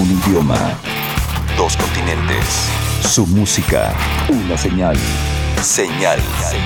Un idioma. Dos continentes. Su música. Una señal. Señal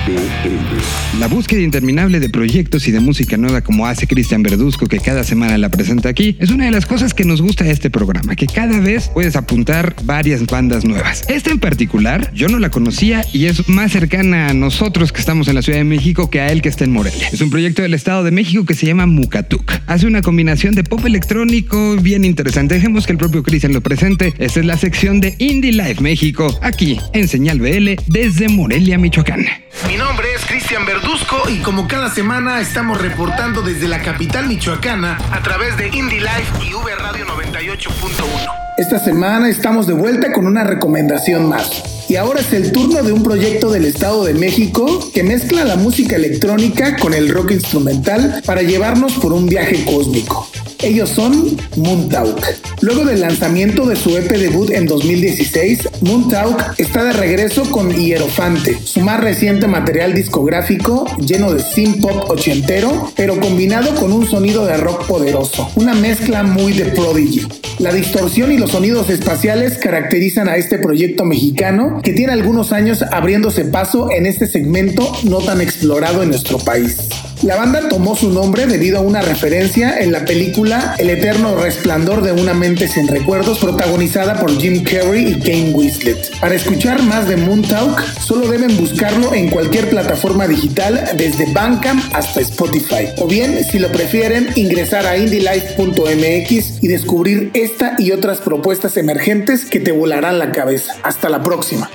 BL. La búsqueda interminable de proyectos y de música nueva como hace Cristian Verduzco, que cada semana la presenta aquí, es una de las cosas que nos gusta de este programa, que cada vez puedes apuntar varias bandas nuevas. Esta en particular, yo no la conocía y es más cercana a nosotros que estamos en la Ciudad de México que a él que está en Morelia. Es un proyecto del Estado de México que se llama Mukatuk. Hace una combinación de pop electrónico bien interesante. Dejemos que el propio Cristian lo presente. Esta es la sección de Indie Life México, aquí en Señal BL desde Morelia. Michoacán. Mi nombre es Cristian Verduzco y como cada semana estamos reportando desde la capital michoacana a través de Indie Life y V Radio 98.1. Esta semana estamos de vuelta con una recomendación más. Y ahora es el turno de un proyecto del Estado de México que mezcla la música electrónica con el rock instrumental para llevarnos por un viaje cósmico. Ellos son Moontalk. Luego del lanzamiento de su EP debut en 2016, Moontalk está de regreso con Hierofante, su más reciente material discográfico lleno de synth pop ochentero, pero combinado con un sonido de rock poderoso, una mezcla muy de Prodigy. La distorsión y los sonidos espaciales caracterizan a este proyecto mexicano que tiene algunos años abriéndose paso en este segmento no tan explorado en nuestro país. La banda tomó su nombre debido a una referencia en la película El eterno resplandor de una mente sin recuerdos protagonizada por Jim Carrey y Kane Winslet. Para escuchar más de Moon Talk, solo deben buscarlo en cualquier plataforma digital desde Bandcamp hasta Spotify. O bien, si lo prefieren, ingresar a indylife.mx y descubrir esta y otras propuestas emergentes que te volarán la cabeza. Hasta la próxima.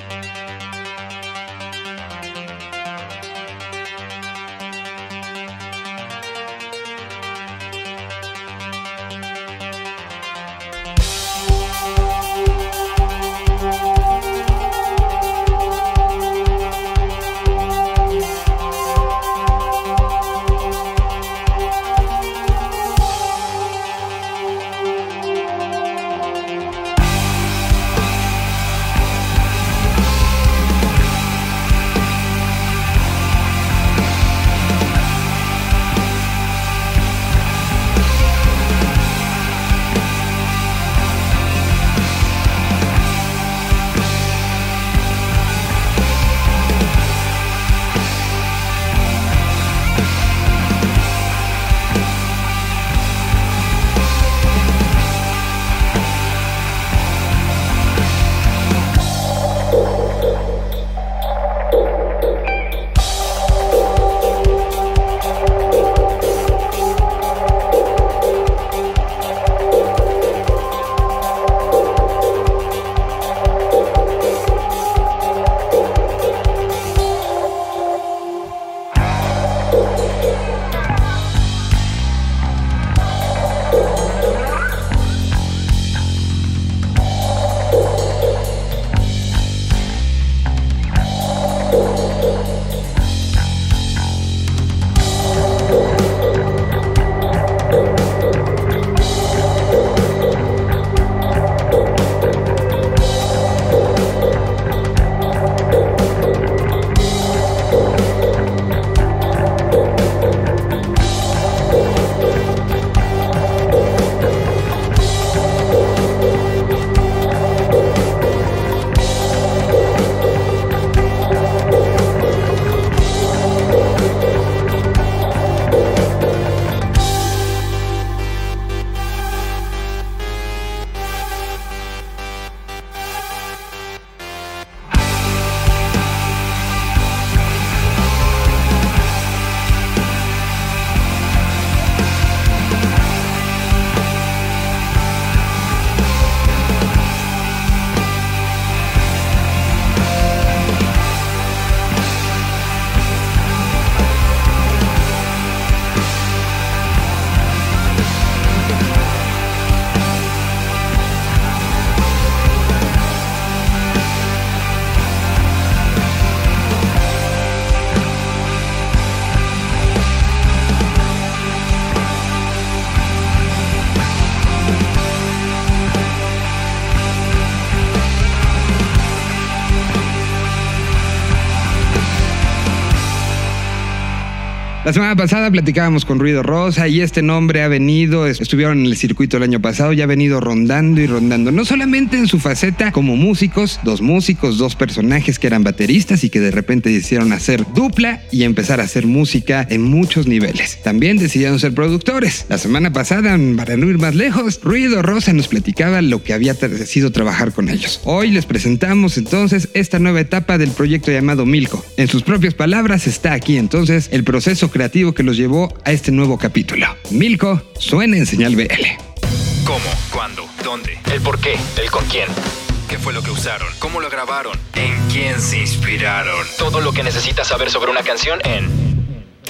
La semana pasada platicábamos con Ruido Rosa y este nombre ha venido, estuvieron en el circuito el año pasado y ha venido rondando y rondando, no solamente en su faceta como músicos, dos músicos, dos personajes que eran bateristas y que de repente decidieron hacer dupla y empezar a hacer música en muchos niveles. También decidieron ser productores. La semana pasada, para no ir más lejos, Ruido Rosa nos platicaba lo que había sido trabajar con ellos. Hoy les presentamos entonces esta nueva etapa del proyecto llamado Milko. En sus propias palabras está aquí entonces el proceso creativo que los llevó a este nuevo capítulo. Milko suena en señal BL. ¿Cómo? ¿Cuándo? ¿Dónde? ¿El por qué? ¿El con quién? ¿Qué fue lo que usaron? ¿Cómo lo grabaron? ¿En quién se inspiraron? Todo lo que necesitas saber sobre una canción en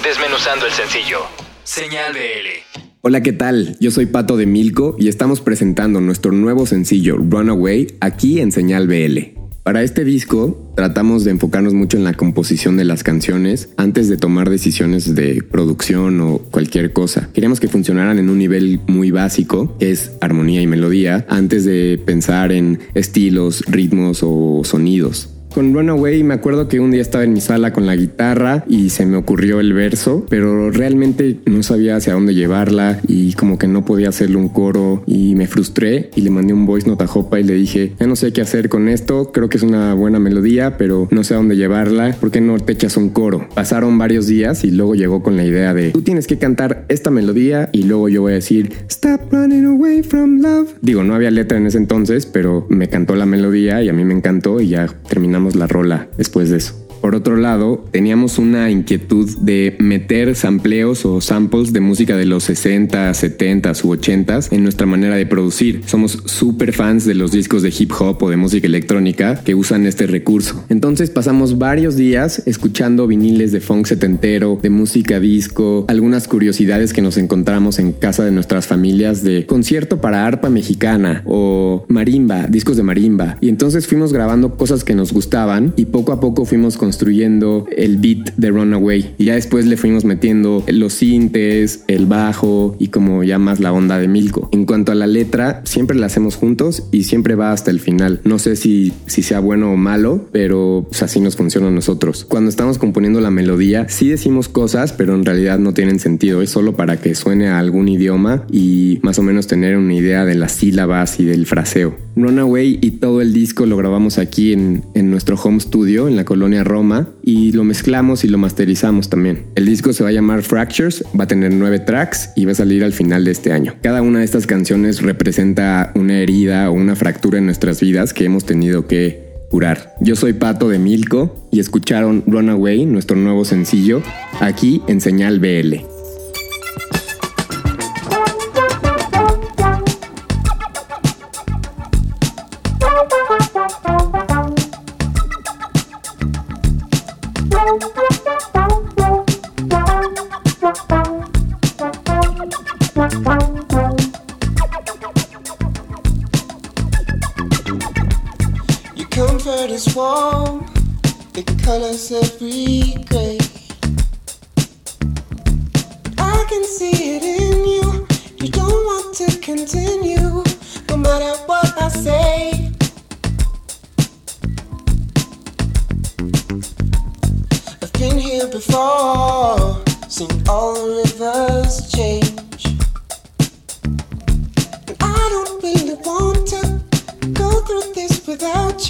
Desmenuzando el sencillo. Señal BL. Hola, ¿qué tal? Yo soy Pato de Milko y estamos presentando nuestro nuevo sencillo Runaway aquí en Señal BL. Para este disco tratamos de enfocarnos mucho en la composición de las canciones antes de tomar decisiones de producción o cualquier cosa. Queríamos que funcionaran en un nivel muy básico, que es armonía y melodía, antes de pensar en estilos, ritmos o sonidos. Con Runaway me acuerdo que un día estaba en mi sala con la guitarra y se me ocurrió el verso, pero realmente no sabía hacia dónde llevarla y como que no podía hacerle un coro y me frustré y le mandé un voice note a Jopa y le dije, ya no sé qué hacer con esto, creo que es una buena melodía, pero no sé a dónde llevarla, ¿por qué no te echas un coro? Pasaron varios días y luego llegó con la idea de, tú tienes que cantar esta melodía y luego yo voy a decir, stop running away from love. Digo, no había letra en ese entonces, pero me cantó la melodía y a mí me encantó y ya terminamos la rola después de eso. Por otro lado, teníamos una inquietud de meter sampleos o samples de música de los 60, 70 u 80 en nuestra manera de producir. Somos súper fans de los discos de hip hop o de música electrónica que usan este recurso. Entonces pasamos varios días escuchando viniles de funk setentero, de música disco, algunas curiosidades que nos encontramos en casa de nuestras familias de concierto para arpa mexicana o marimba, discos de marimba. Y entonces fuimos grabando cosas que nos gustaban y poco a poco fuimos con construyendo el beat de Runaway. Y ya después le fuimos metiendo los sintes, el bajo y como ya más la onda de Milko. En cuanto a la letra, siempre la hacemos juntos y siempre va hasta el final. No sé si, si sea bueno o malo, pero pues, así nos funciona a nosotros. Cuando estamos componiendo la melodía, sí decimos cosas, pero en realidad no tienen sentido. Es solo para que suene a algún idioma y más o menos tener una idea de las sílabas y del fraseo. Runaway y todo el disco lo grabamos aquí en, en nuestro home studio en la colonia Roma y lo mezclamos y lo masterizamos también. El disco se va a llamar Fractures, va a tener nueve tracks y va a salir al final de este año. Cada una de estas canciones representa una herida o una fractura en nuestras vidas que hemos tenido que curar. Yo soy Pato de Milko y escucharon Runaway, nuestro nuevo sencillo, aquí en Señal BL.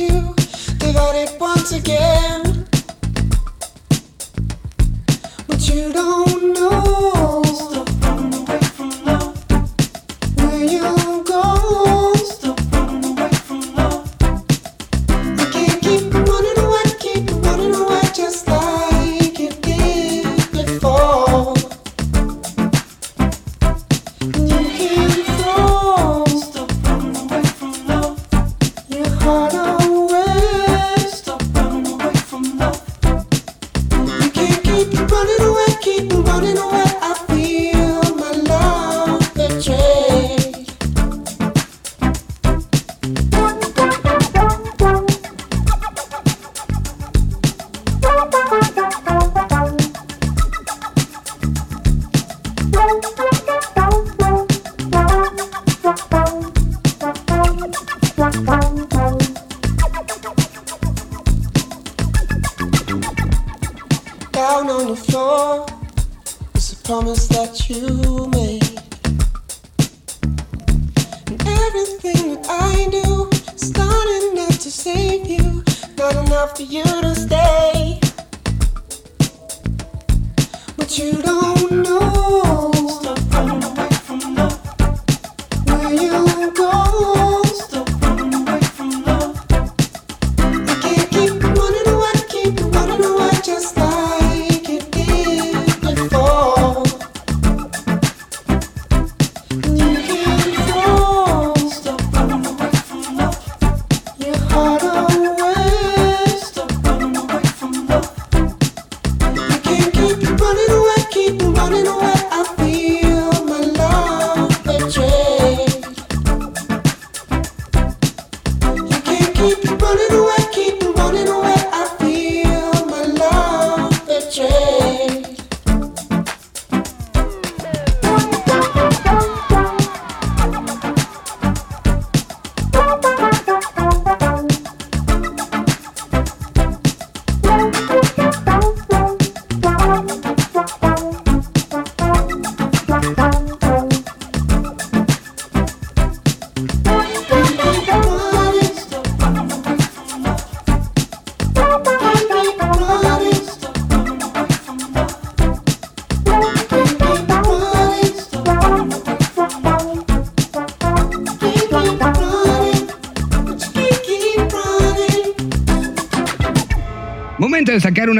you, it, once again. Promise that you made. And everything that I do is not enough to save you, not enough for you to stay.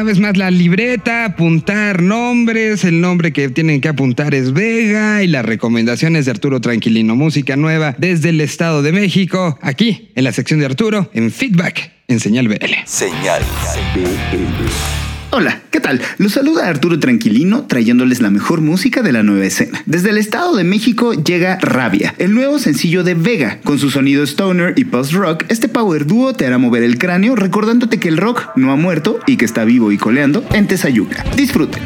Una vez más la libreta, apuntar nombres. El nombre que tienen que apuntar es Vega y las recomendaciones de Arturo Tranquilino. Música nueva desde el Estado de México. Aquí, en la sección de Arturo, en Feedback, en Señal BL. Señal BL. Hola, ¿qué tal? Los saluda Arturo Tranquilino trayéndoles la mejor música de la nueva escena. Desde el Estado de México llega Rabia, el nuevo sencillo de Vega. Con su sonido stoner y post-rock, este power dúo te hará mover el cráneo recordándote que el rock no ha muerto y que está vivo y coleando en Tezayuca. Disfruten.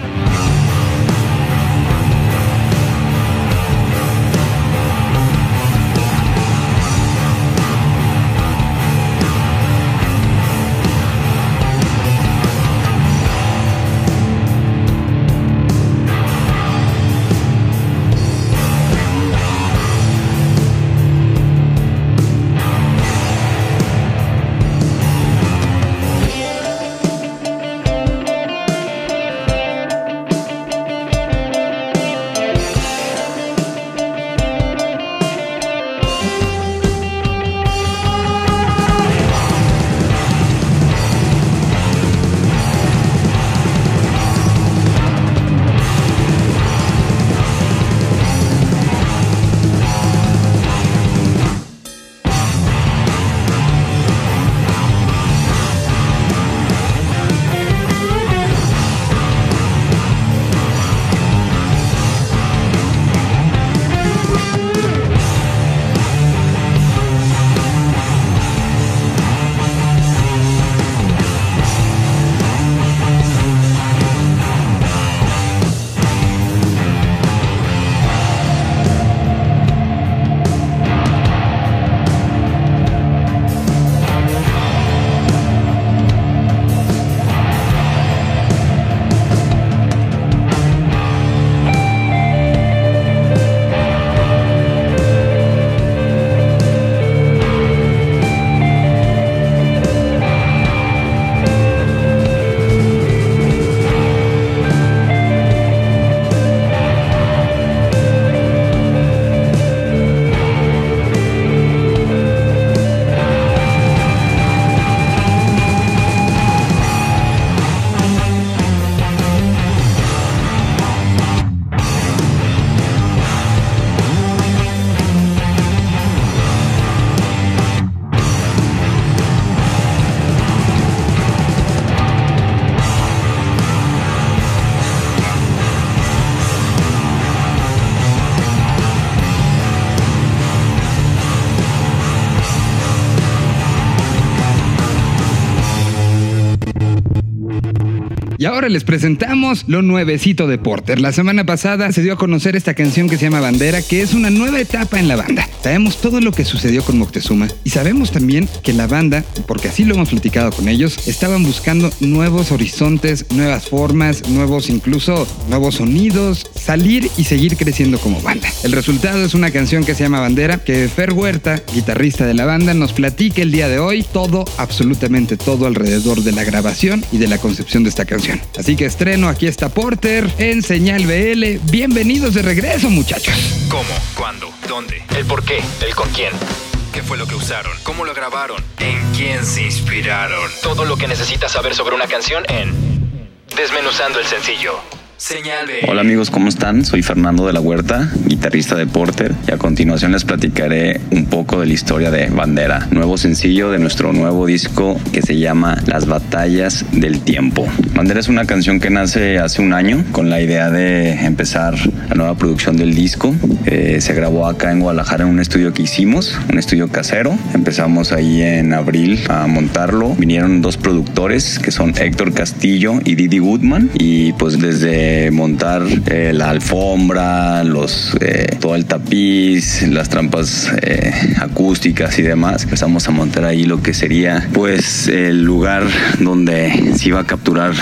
Y ahora les presentamos lo nuevecito de Porter. La semana pasada se dio a conocer esta canción que se llama Bandera, que es una nueva etapa en la banda. Sabemos todo lo que sucedió con Moctezuma y sabemos también que la banda, porque así lo hemos platicado con ellos, estaban buscando nuevos horizontes, nuevas formas, nuevos incluso nuevos sonidos, salir y seguir creciendo como banda. El resultado es una canción que se llama Bandera, que Fer Huerta, guitarrista de la banda, nos platica el día de hoy todo, absolutamente todo alrededor de la grabación y de la concepción de esta canción. Así que estreno, aquí está Porter en Señal BL. Bienvenidos de regreso, muchachos. ¿Cómo? ¿Cuándo? ¿Dónde? ¿El por qué? ¿El con quién? ¿Qué fue lo que usaron? ¿Cómo lo grabaron? ¿En quién se inspiraron? Todo lo que necesitas saber sobre una canción en Desmenuzando el sencillo. Hola amigos, ¿cómo están? Soy Fernando de la Huerta, guitarrista de Porter, y a continuación les platicaré un poco de la historia de Bandera, nuevo sencillo de nuestro nuevo disco que se llama Las Batallas del Tiempo. Bandera es una canción que nace hace un año con la idea de empezar la nueva producción del disco. Eh, se grabó acá en Guadalajara en un estudio que hicimos, un estudio casero. Empezamos ahí en abril a montarlo. Vinieron dos productores que son Héctor Castillo y Didi Goodman, y pues desde montar eh, la alfombra, los, eh, todo el tapiz, las trampas eh, acústicas y demás. Empezamos a montar ahí lo que sería pues el lugar donde se iba a capturar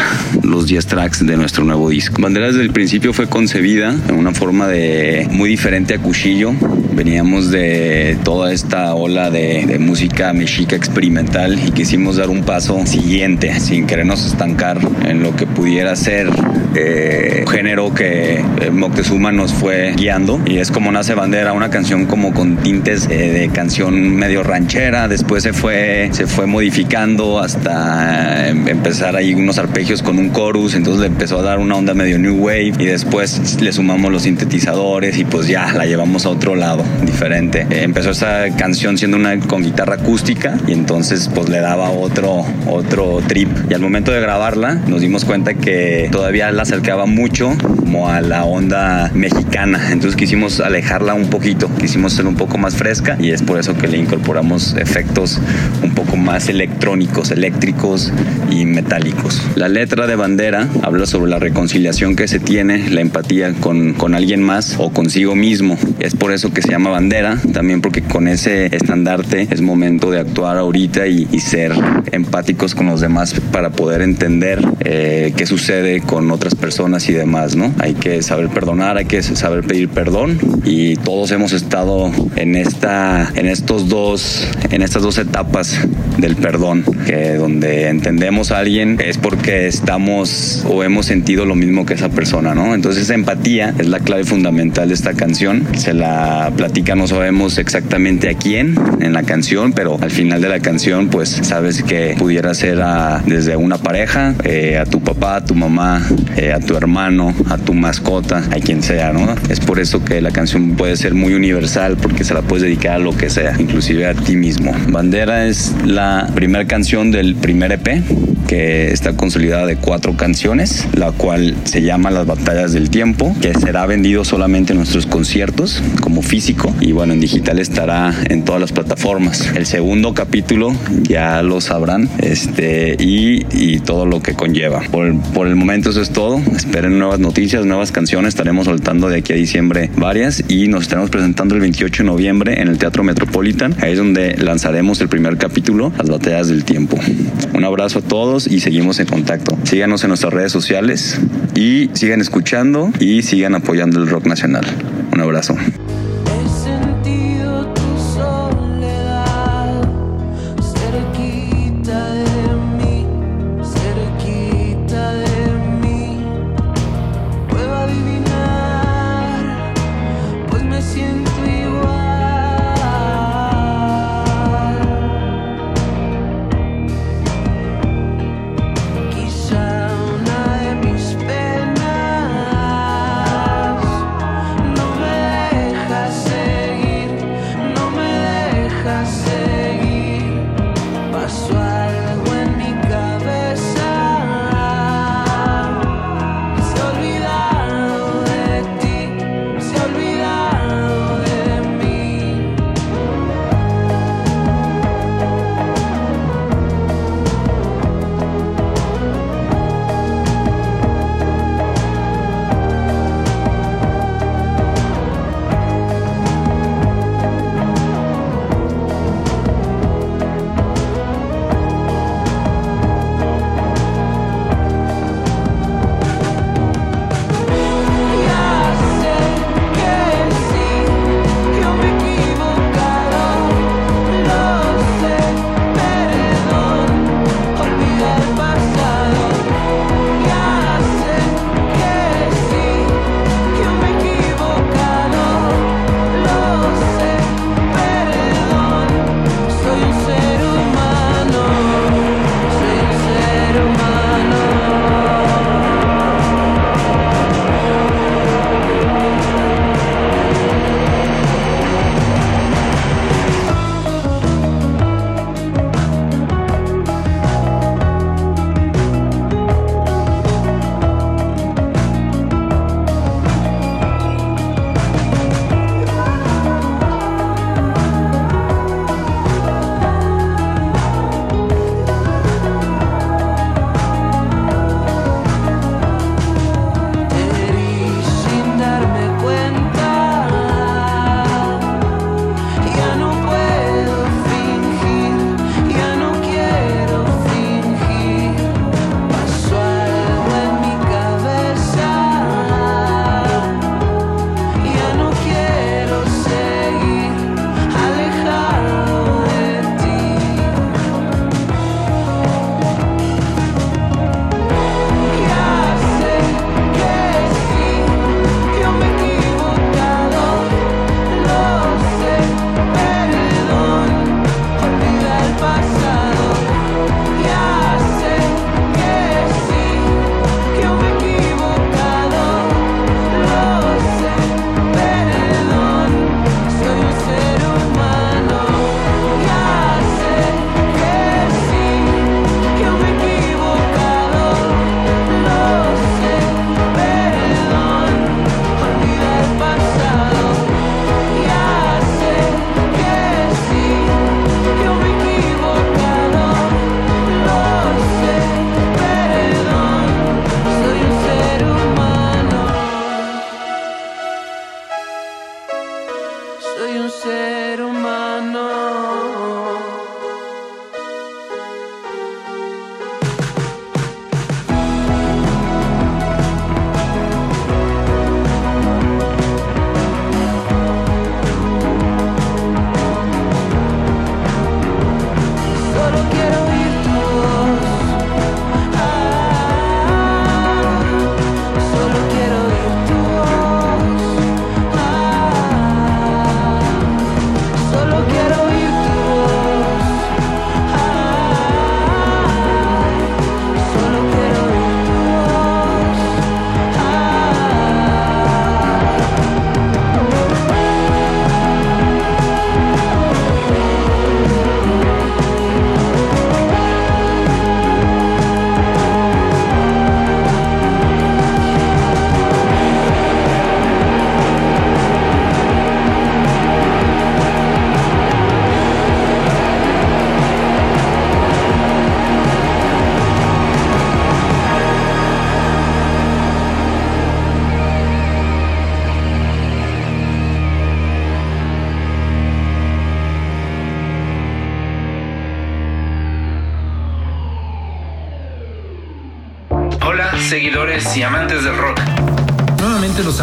los 10 tracks de nuestro nuevo disco. Bandera desde el principio fue concebida en una forma de muy diferente a Cuchillo. Veníamos de toda esta ola de, música mexica experimental y quisimos dar un paso siguiente sin querernos estancar en lo que pudiera ser eh, género que eh, Moctezuma nos fue guiando. Y es como nace Bandera, una canción como con tintes eh, de canción medio ranchera, después se fue, se fue modificando hasta eh, empezar ahí unos arpegios con un chorus, entonces le empezó a dar una onda medio new wave. Y después le sumamos los sintetizadores y pues ya la llevamos a otro lado diferente. Empezó esta canción siendo una con guitarra acústica. Y entonces pues le daba otro, otro trip. Y al momento de grabarla nos dimos cuenta que todavía la acercaba mucho como a la onda mexicana. Entonces quisimos alejarla un poquito, quisimos ser un poco más fresca y es por eso que le incorporamos efectos un poco más electrónicos, eléctricos y metálicos. La letra de Bandera habla sobre la reconciliación que se tiene, la empatía con, con alguien más o consigo mismo. Es por eso que se llama Bandera, también porque con ese estandarte es momento de actuar ahorita y, y ser empáticos con los demás para poder entender eh, qué sucede con otras personas y demás, ¿no? Hay que saber perdonar, hay que saber pedir perdón y todos hemos estado en esta, en estos dos, en estas dos etapas del perdón, que donde entendemos a alguien es porque estamos o hemos sentido lo mismo que esa persona, ¿no? Entonces empatía es la clave fundamental de esta canción. Se la platica, no sabemos exactamente a quién en la canción, pero al final de la canción, pues sabes que pudiera ser a, desde una pareja, eh, a tu papá, a tu mamá, eh, a tu hermano, a tu mascota, a quien sea, ¿no? Es por eso que la canción puede ser muy universal porque se la puedes dedicar a lo que sea, inclusive a ti mismo. Bandera es la primera canción del primer EP que está consolidada de cuatro canciones, la cual se llama Las Batallas del Tiempo, que será vendido solamente en nuestros conciertos como físico y bueno, en digital estará en todas las plataformas. El segundo capítulo ya lo sabrán este, y, y todo lo que conlleva. Por, por el momento eso es todo. Esperen nuevas noticias, nuevas canciones. Estaremos soltando de aquí a diciembre varias y nos estaremos presentando el 28 de noviembre en el Teatro Metropolitan. Ahí es donde lanzaremos el primer capítulo, Las Batallas del Tiempo. Un abrazo a todos y seguimos en contacto. Síganos en nuestras redes sociales y sigan escuchando y sigan apoyando el rock nacional. Un abrazo.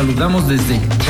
Saludamos desde.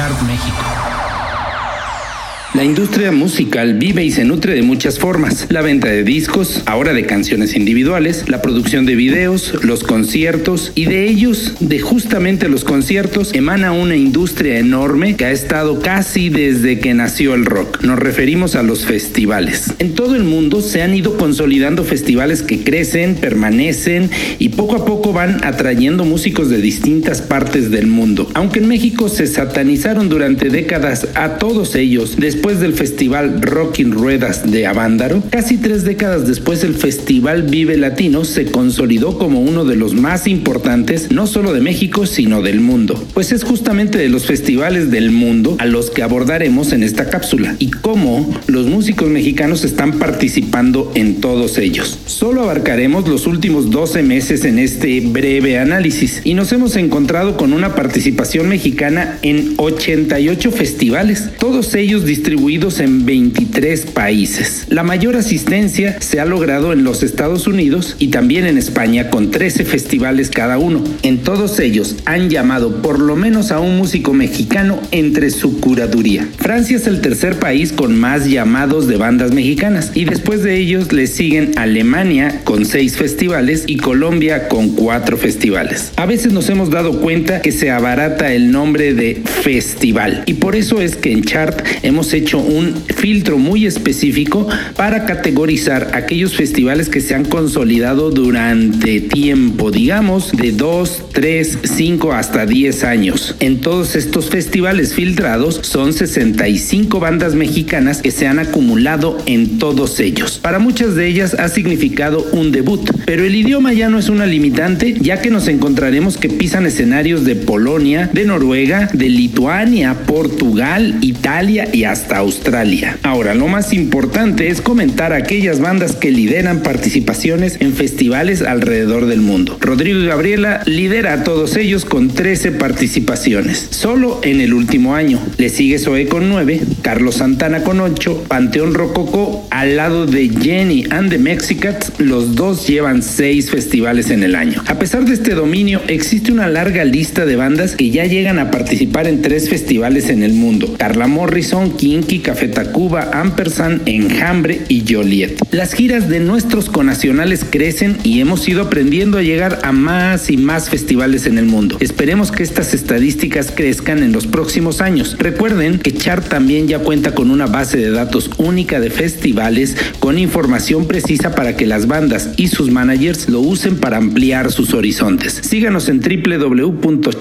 La industria musical vive y se nutre de muchas formas. La venta de discos, ahora de canciones individuales, la producción de videos, los conciertos y de ellos, de justamente los conciertos, emana una industria enorme que ha estado casi desde que nació el rock. Nos referimos a los festivales. En todo el mundo se han ido consolidando festivales que crecen, permanecen y poco a poco van atrayendo músicos de distintas partes del mundo. Aunque en México se satanizaron durante décadas a todos ellos, después del festival Rockin' Ruedas de Avándaro, casi tres décadas después el festival Vive Latino se consolidó como uno de los más importantes, no solo de México, sino del mundo. Pues es justamente de los festivales del mundo a los que abordaremos en esta cápsula y cómo los músicos mexicanos están participando en todos ellos. Solo abarcaremos los últimos 12 meses en este breve análisis y nos hemos encontrado con una participación mexicana en 88 festivales, todos ellos distribuidos en 23 países. La mayor asistencia se ha logrado en los Estados Unidos y también en España con 13 festivales cada uno. En todos ellos han llamado por lo menos a un músico mexicano entre su curaduría. Francia es el tercer país con más llamados de bandas mexicanas y después de ellos le siguen Alemania con 6 festivales y Colombia con 4 festivales. A veces nos hemos dado cuenta que se abarata el nombre de festival y por eso es que en Chart hemos hecho un filtro muy específico para categorizar aquellos festivales que se han consolidado durante tiempo, digamos de 2, 3, 5 hasta 10 años. En todos estos festivales filtrados son 65 bandas mexicanas que se han acumulado en todos ellos. Para muchas de ellas ha significado un debut, pero el idioma ya no es una limitante ya que nos encontraremos que pisan escenarios de Polonia, de Noruega, de Lituania, Portugal, Italia y hasta Australia. Ahora, lo más importante es comentar aquellas bandas que lideran participaciones en festivales alrededor del mundo. Rodrigo y Gabriela lidera a todos ellos con 13 participaciones, solo en el último año. Le sigue Zoe con 9, Carlos Santana con 8, Panteón Rococó al lado de Jenny and the Mexicats, los dos llevan 6 festivales en el año. A pesar de este dominio, existe una larga lista de bandas que ya llegan a participar en tres festivales en el mundo. Carla Morrison, Kinky, Café Tacuba, Ampersand, Enjambre y Joliet. Las giras de nuestros conacionales crecen y hemos ido aprendiendo a llegar a más y más festivales en el mundo. Esperemos que estas estadísticas crezcan en los próximos años. Recuerden que Chart también ya cuenta con una base de datos única de festivales con información precisa para que las bandas y sus managers lo usen para ampliar sus horizontes. Síganos en www.chart.me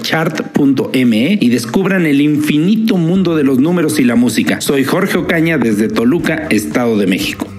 y descubran el infinito mundo de los números y la música. Soy Jorge Ocaña desde Toluca, Estado de México.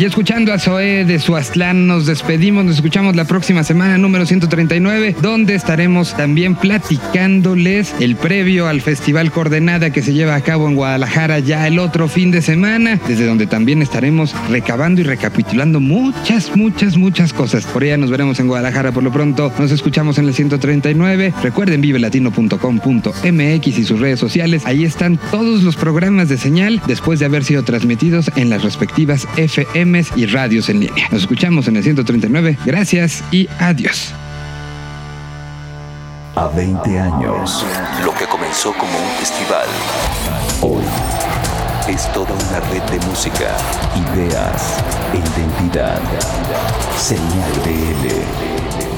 Y escuchando a Zoé de Suaztlán, nos despedimos, nos escuchamos la próxima semana, número 139, donde estaremos también platicándoles el previo al Festival Coordenada que se lleva a cabo en Guadalajara ya el otro fin de semana, desde donde también estaremos recabando y recapitulando muchas, muchas, muchas cosas. Por allá nos veremos en Guadalajara por lo pronto. Nos escuchamos en el 139. Recuerden vivelatino.com.mx y sus redes sociales. Ahí están todos los programas de señal después de haber sido transmitidos en las respectivas FMs y radios en línea. Nos escuchamos en el 139. Gracias y adiós. A 20 años, lo que comenzó como un festival, hoy es toda una red de música, ideas e identidad. Señal BL.